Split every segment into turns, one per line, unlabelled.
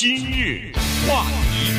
今日话题，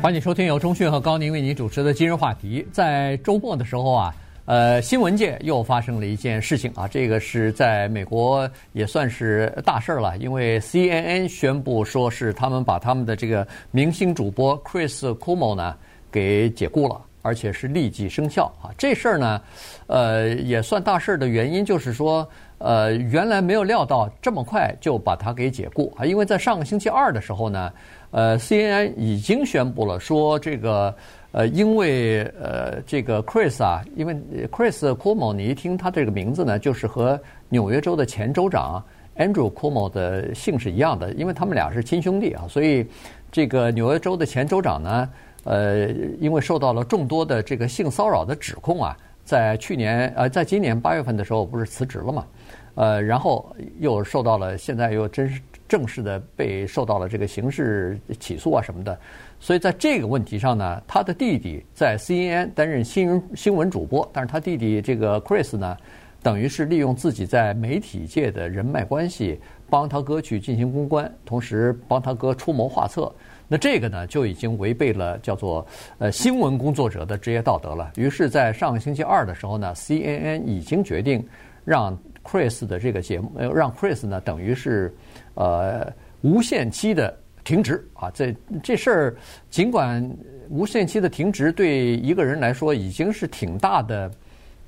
欢迎收听由中讯和高宁为您主持的今日话题。在周末的时候啊，呃，新闻界又发生了一件事情啊，这个是在美国也算是大事了，因为 CNN 宣布说是他们把他们的这个明星主播 Chris Cuomo 呢给解雇了。而且是立即生效啊！这事儿呢，呃，也算大事儿的原因就是说，呃，原来没有料到这么快就把他给解雇啊！因为在上个星期二的时候呢，呃，CNN 已经宣布了说，这个呃，因为呃，这个 Chris 啊，因为 Chris Cuomo，你一听他这个名字呢，就是和纽约州的前州长 Andrew Cuomo 的姓是一样的，因为他们俩是亲兄弟啊，所以这个纽约州的前州长呢。呃，因为受到了众多的这个性骚扰的指控啊，在去年呃，在今年八月份的时候，不是辞职了嘛？呃，然后又受到了现在又真是正式的被受到了这个刑事起诉啊什么的，所以在这个问题上呢，他的弟弟在 CNN 担任新闻新闻主播，但是他弟弟这个 Chris 呢，等于是利用自己在媒体界的人脉关系，帮他哥去进行公关，同时帮他哥出谋划策。那这个呢，就已经违背了叫做呃新闻工作者的职业道德了。于是，在上个星期二的时候呢，CNN 已经决定让 Chris 的这个节目，呃，让 Chris 呢等于是呃无限期的停职啊。这这事儿尽管无限期的停职对一个人来说已经是挺大的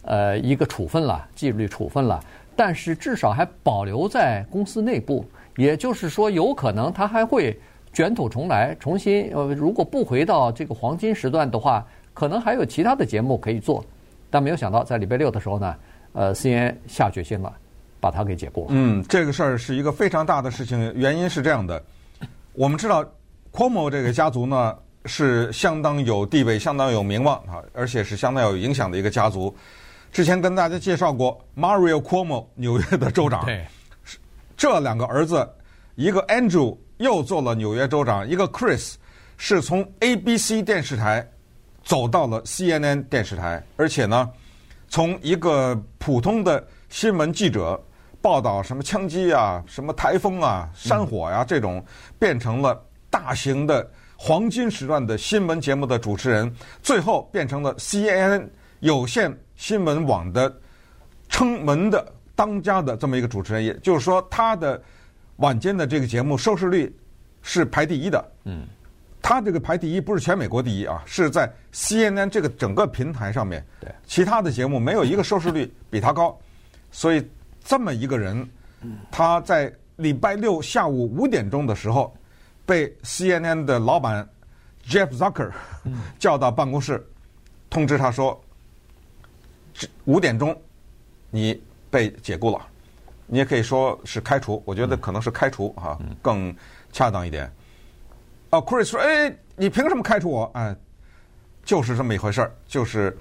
呃一个处分了，纪律处分了，但是至少还保留在公司内部，也就是说，有可能他还会。卷土重来，重新呃，如果不回到这个黄金时段的话，可能还有其他的节目可以做。但没有想到，在礼拜六的时候呢，呃，CNN 下决心了，把它给解雇了。
嗯，这个事儿是一个非常大的事情，原因是这样的。我们知道，Cuomo 这个家族呢是相当有地位、相当有名望啊，而且是相当有影响的一个家族。之前跟大家介绍过，Mario Cuomo，纽约的州长。
对。
这两个儿子，一个 Andrew。又做了纽约州长，一个 Chris 是从 ABC 电视台走到了 CNN 电视台，而且呢，从一个普通的新闻记者报道什么枪击啊、什么台风啊、山火呀、这种，变成了大型的黄金时段的新闻节目的主持人，最后变成了 CNN 有线新闻网的称门的当家的这么一个主持人，也就是说他的。晚间的这个节目收视率是排第一的，嗯，他这个排第一不是全美国第一啊，是在 CNN 这个整个平台上面，
对，
其他的节目没有一个收视率比他高，所以这么一个人，他在礼拜六下午五点钟的时候被 CNN 的老板 Jeff Zucker 叫到办公室，通知他说，五点钟你被解雇了。你也可以说是开除，我觉得可能是开除哈，更恰当一点。啊，Chris 说：“哎，你凭什么开除我？”哎，就是这么一回事儿，就是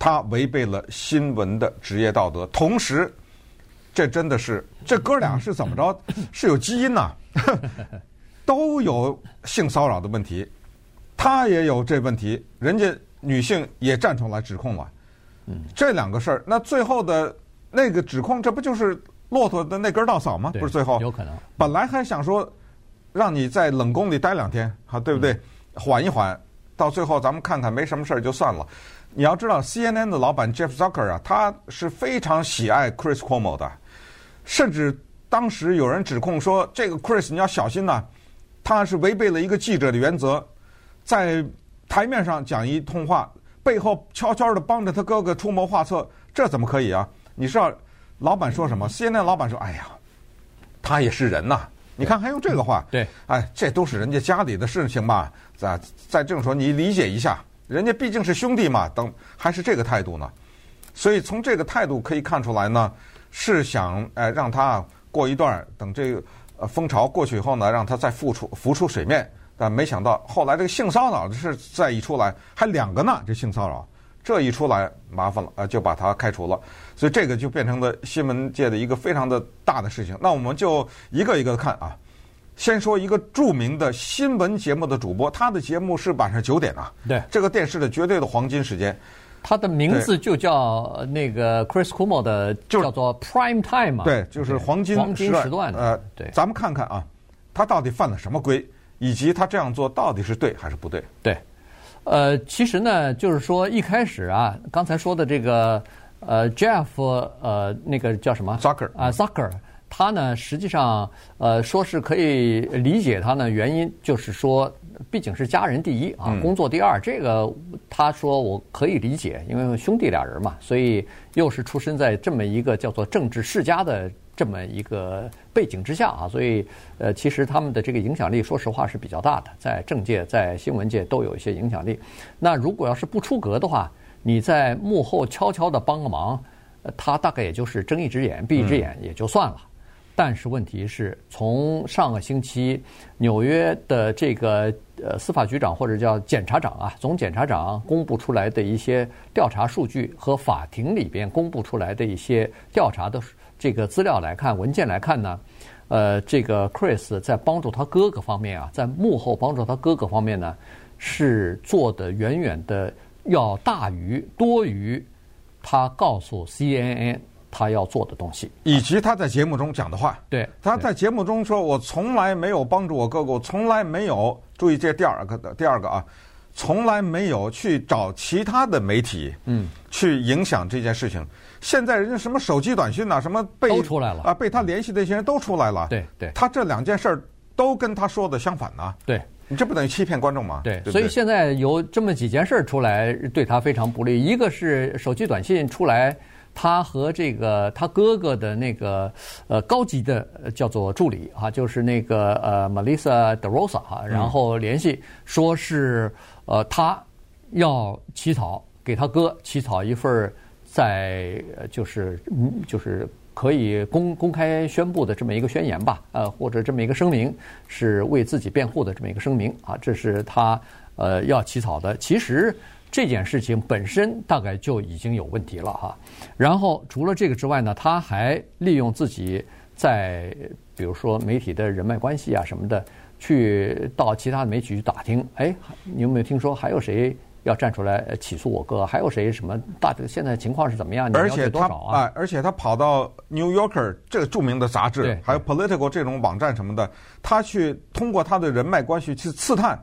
他违背了新闻的职业道德。同时，这真的是这哥俩是怎么着？是有基因呐，都有性骚扰的问题，他也有这问题，人家女性也站出来指控了。嗯，这两个事儿，那最后的那个指控，这不就是？骆驼的那根稻草吗？不是最后
有可能。
本来还想说，让你在冷宫里待两天，好对不对？缓一缓，到最后咱们看看没什么事儿就算了。你要知道，CNN 的老板 Jeff Zucker 啊，他是非常喜爱 Chris Cuomo 的，甚至当时有人指控说，这个 Chris 你要小心呐，他是违背了一个记者的原则，在台面上讲一通话，背后悄悄地帮着他哥哥出谋划策，这怎么可以啊？你知道？老板说什么？现在老板说：“哎呀，他也是人呐，你看还用这个话？
对，
哎，这都是人家家里的事情嘛。在在这种说，你理解一下，人家毕竟是兄弟嘛。等还是这个态度呢？所以从这个态度可以看出来呢，是想哎让他过一段，等这个呃风潮过去以后呢，让他再复出浮出水面。但没想到后来这个性骚扰的事再一出来，还两个呢，这性骚扰。”这一出来麻烦了，呃，就把他开除了，所以这个就变成了新闻界的一个非常的大的事情。那我们就一个一个的看啊，先说一个著名的新闻节目的主播，他的节目是晚上九点啊，
对，
这个电视的绝对的黄金时间。
他的名字就叫那个 Chris Cuomo 的，就叫做 Prime Time 嘛，
对，就是黄金
黄金时段。
呃，
对，
咱们看看啊，他到底犯了什么规，以及他这样做到底是对还是不对？
对，呃，其实呢，就是说一开始啊，刚才说的这个呃，Jeff 呃，那个叫什么
？Zucker
啊，Zucker，他呢，实际上呃，说是可以理解他呢，原因就是说。毕竟是家人第一啊，工作第二，这个他说我可以理解，因为兄弟俩人嘛，所以又是出生在这么一个叫做政治世家的这么一个背景之下啊，所以呃，其实他们的这个影响力，说实话是比较大的，在政界、在新闻界都有一些影响力。那如果要是不出格的话，你在幕后悄悄的帮个忙，他大概也就是睁一只眼闭一只眼也就算了。但是问题是，从上个星期纽约的这个呃司法局长或者叫检察长啊，总检察长公布出来的一些调查数据和法庭里边公布出来的一些调查的这个资料来看，文件来看呢，呃，这个 Chris 在帮助他哥哥方面啊，在幕后帮助他哥哥方面呢，是做的远远的要大于多于他告诉 CNN。他要做的东西，
以及他在节目中讲的话。
对，
他在节目中说：“我从来没有帮助我哥哥，我从来没有注意这第二个的第二个啊，从来没有去找其他的媒体，嗯，去影响这件事情。现在人家什么手机短信呐，什么被
都出来了
啊，被他联系的一些人都出来了。
对对，
他这两件事儿都跟他说的相反呢。
对，
你这不等于欺骗观众吗？
对，所以现在有这么几件事儿出来，对他非常不利。一个是手机短信出来。他和这个他哥哥的那个呃高级的叫做助理啊，就是那个呃 Melissa DeRosa 哈，然后联系说是呃他要起草给他哥起草一份在就是就是可以公公开宣布的这么一个宣言吧，呃或者这么一个声明，是为自己辩护的这么一个声明啊，这是他呃要起草的。其实。这件事情本身大概就已经有问题了哈，然后除了这个之外呢，他还利用自己在比如说媒体的人脉关系啊什么的，去到其他的媒体去打听，哎，你有没有听说还有谁要站出来起诉我哥？还有谁什么大的现在情况是怎么样？你了解多少啊？
而且他啊，而且他跑到《New Yorker》这个著名的杂志，还有《Political》这种网站什么的，他去通过他的人脉关系去刺探，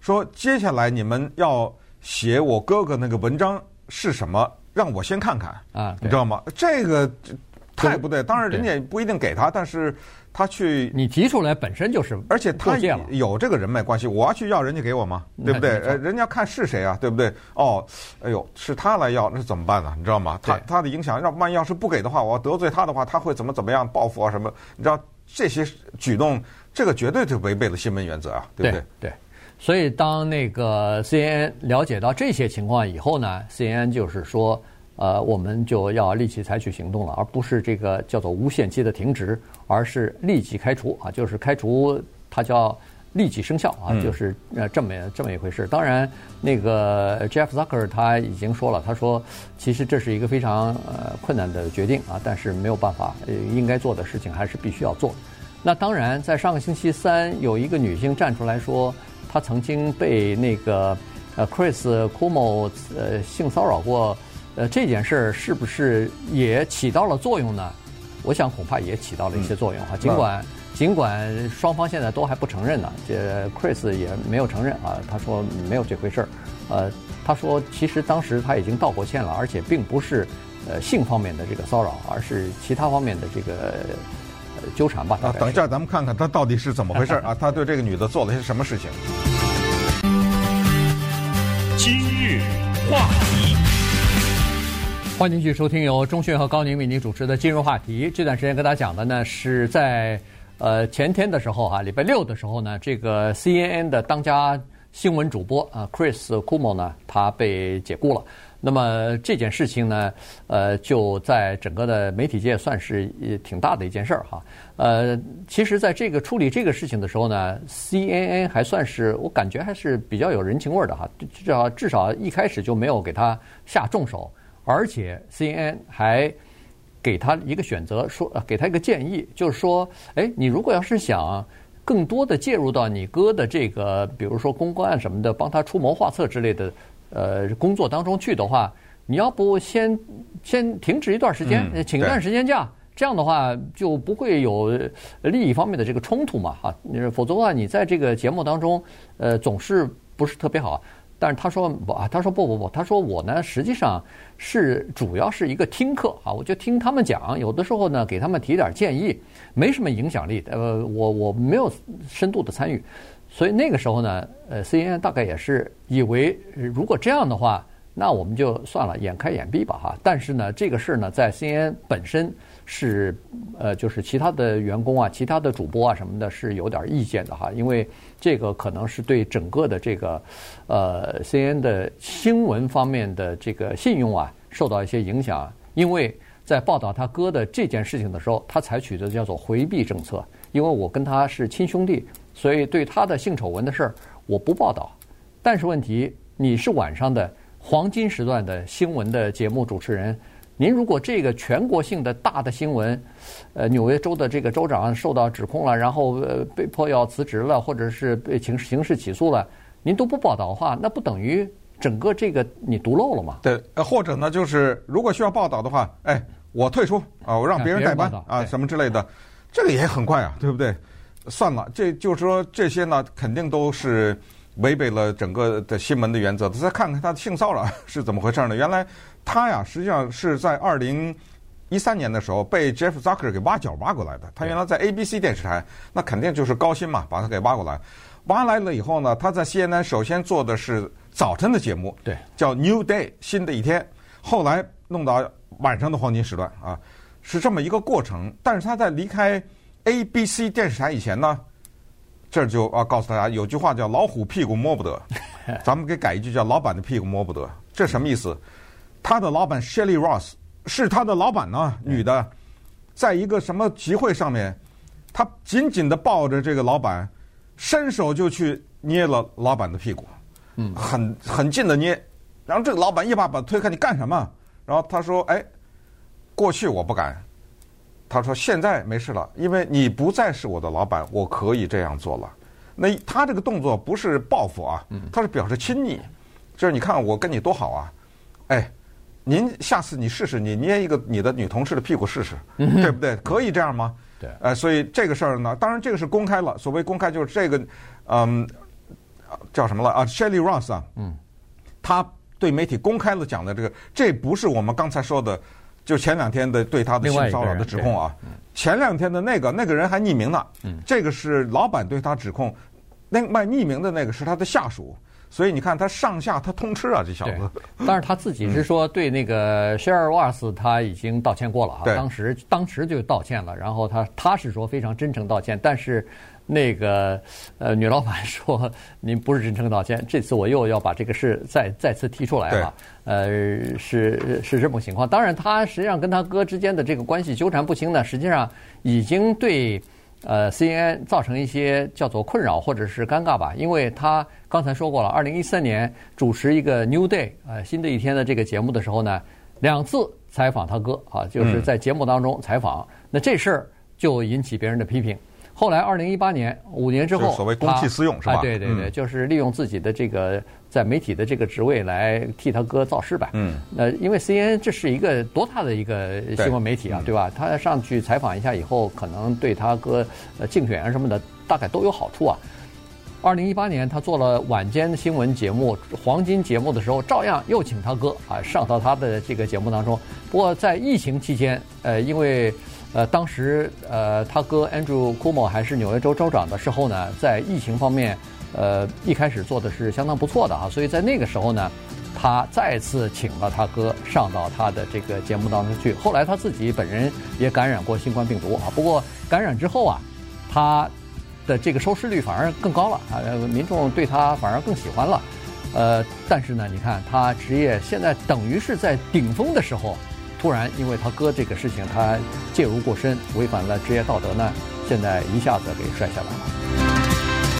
说接下来你们要。写我哥哥那个文章是什么？让我先看看啊，你知道吗？这个太不对。当然，人家也不一定给他，但是他去
你提出来本身就是，
而且他有这个人脉关系，我要去要人家给我吗？对不对？呃，人家看是谁啊？对不对？哦，哎呦，是他来要，那怎么办呢？你知道吗？他他的影响，要万一要是不给的话，我要得罪他的话，他会怎么怎么样报复啊什么？你知道这些举动，这个绝对就违背了新闻原则啊，对不对？
对。所以，当那个 CNN 了解到这些情况以后呢，CNN 就是说，呃，我们就要立即采取行动了，而不是这个叫做无限期的停职，而是立即开除啊，就是开除，它叫立即生效啊，就是呃这么这么一回事。当然，那个 Jeff Zucker 他已经说了，他说其实这是一个非常呃困难的决定啊，但是没有办法，呃，应该做的事情还是必须要做。那当然，在上个星期三，有一个女性站出来说。他曾经被那个呃 Chris Cuomo 呃性骚扰过，呃这件事儿是不是也起到了作用呢？我想恐怕也起到了一些作用哈。尽管尽管双方现在都还不承认呢，这 Chris 也没有承认啊，他说没有这回事儿。呃，他说其实当时他已经道过歉了，而且并不是呃性方面的这个骚扰，而是其他方面的这个。纠缠吧。啊，
等一下，咱们看看他到底是怎么回事啊？他对这个女的做了些什么事情？
今日话题，
欢迎继续收听由钟迅和高宁为您主持的《今日话题》。这段时间跟大家讲的呢，是在呃前天的时候、啊，礼拜六的时候呢，这个 CNN 的当家新闻主播啊，Chris Cuomo 呢，他被解雇了。那么这件事情呢，呃，就在整个的媒体界算是挺大的一件事儿哈。呃，其实，在这个处理这个事情的时候呢，CNN 还算是我感觉还是比较有人情味儿的哈。至少至少一开始就没有给他下重手，而且 CNN 还给他一个选择，说给他一个建议，就是说，哎，你如果要是想更多的介入到你哥的这个，比如说公关什么的，帮他出谋划策之类的。呃，工作当中去的话，你要不先先停止一段时间，请一段时间假，这样的话就不会有利益方面的这个冲突嘛，哈，否则的话，你在这个节目当中，呃，总是不是特别好。但是他说不啊，他说不不不，他说我呢，实际上是主要是一个听课啊，我就听他们讲，有的时候呢给他们提点建议，没什么影响力，呃，我我没有深度的参与，所以那个时候呢，呃，CNN 大概也是以为如果这样的话，那我们就算了，眼开眼闭吧哈。但是呢，这个事儿呢，在 CNN 本身。是，呃，就是其他的员工啊，其他的主播啊什么的，是有点意见的哈，因为这个可能是对整个的这个，呃，CNN 的新闻方面的这个信用啊受到一些影响，因为在报道他哥的这件事情的时候，他采取的叫做回避政策，因为我跟他是亲兄弟，所以对他的性丑闻的事儿我不报道。但是问题，你是晚上的黄金时段的新闻的节目主持人。您如果这个全国性的大的新闻，呃，纽约州的这个州长受到指控了，然后呃被迫要辞职了，或者是被刑刑事起诉了，您都不报道的话，那不等于整个这个你独漏了吗？
对，呃，或者呢，就是如果需要报道的话，哎，我退出啊，我让别人代班啊，什么之类的，这个也很怪啊，对不对？算了，这就是说这些呢，肯定都是。违背了整个的新闻的原则。再看看他的性骚扰是怎么回事呢？原来他呀，实际上是在二零一三年的时候被 Jeff Zucker 给挖角挖过来的。他原来在 ABC 电视台，那肯定就是高薪嘛，把他给挖过来。挖来了以后呢，他在 CNN 首先做的是早晨的节目，
对，
叫 New Day 新的一天。后来弄到晚上的黄金时段啊，是这么一个过程。但是他在离开 ABC 电视台以前呢？这就啊，告诉大家有句话叫“老虎屁股摸不得 ”，咱们给改一句叫“老板的屁股摸不得”。这什么意思？他的老板 Shelly Ross 是他的老板呢，女的，在一个什么集会上面，他紧紧的抱着这个老板，伸手就去捏了老板的屁股，嗯，很很近的捏。然后这个老板一把把他推开，你干什么？然后他说：“哎，过去我不敢。”他说：“现在没事了，因为你不再是我的老板，我可以这样做了。那他这个动作不是报复啊，他是表示亲昵，就是你看我跟你多好啊。哎，您下次你试试，你捏一个你的女同事的屁股试试，对不对？可以这样吗？
对。
呃，所以这个事儿呢，当然这个是公开了。所谓公开，就是这个，嗯，叫什么了啊？Shelly Ross 啊，嗯，他对媒体公开了讲的这个，这不是我们刚才说的。”就前两天的对他的性骚扰的指控啊，前两天的那个那个人还匿名呢，这个是老板对他指控，那卖匿名的那个是他的下属，所以你看他上下他通吃啊，这小子。
但是他自己是说对那个 Shelly Ross 他已经道歉过了啊，当时当时就道歉了，然后他他是说非常真诚道歉，但是。那个呃，女老板说：“您不是真诚道歉，这次我又要把这个事再 再次提出来了。呃，是是这么情况。当然，他实际上跟他哥之间的这个关系纠缠不清呢，实际上已经对呃 CNN 造成一些叫做困扰或者是尴尬吧。因为他刚才说过了，二零一三年主持一个 New Day 呃新的一天的这个节目的时候呢，两次采访他哥啊，就是在节目当中采访，那这事儿就引起别人的批评。”后来，二零一八年五年之后，
所谓公器私用是吧？
对对对，就是利用自己的这个在媒体的这个职位来替他哥造势吧。嗯，呃，因为 CNN 这是一个多大的一个新闻媒体啊，对吧？他上去采访一下以后，可能对他哥呃竞选啊什么的，大概都有好处啊。二零一八年，他做了晚间新闻节目黄金节目的时候，照样又请他哥啊上到他的这个节目当中。不过在疫情期间，呃，因为呃，当时呃，他哥 Andrew Cuomo 还是纽约州州长的时候呢，在疫情方面，呃，一开始做的是相当不错的啊，所以在那个时候呢，他再次请了他哥上到他的这个节目当中去。后来他自己本人也感染过新冠病毒啊，不过感染之后啊，他的这个收视率反而更高了啊，民众对他反而更喜欢了。呃，但是呢，你看他职业现在等于是在顶峰的时候。突然，因为他哥这个事情，他介入过深，违反了职业道德呢，现在一下子给摔下来了。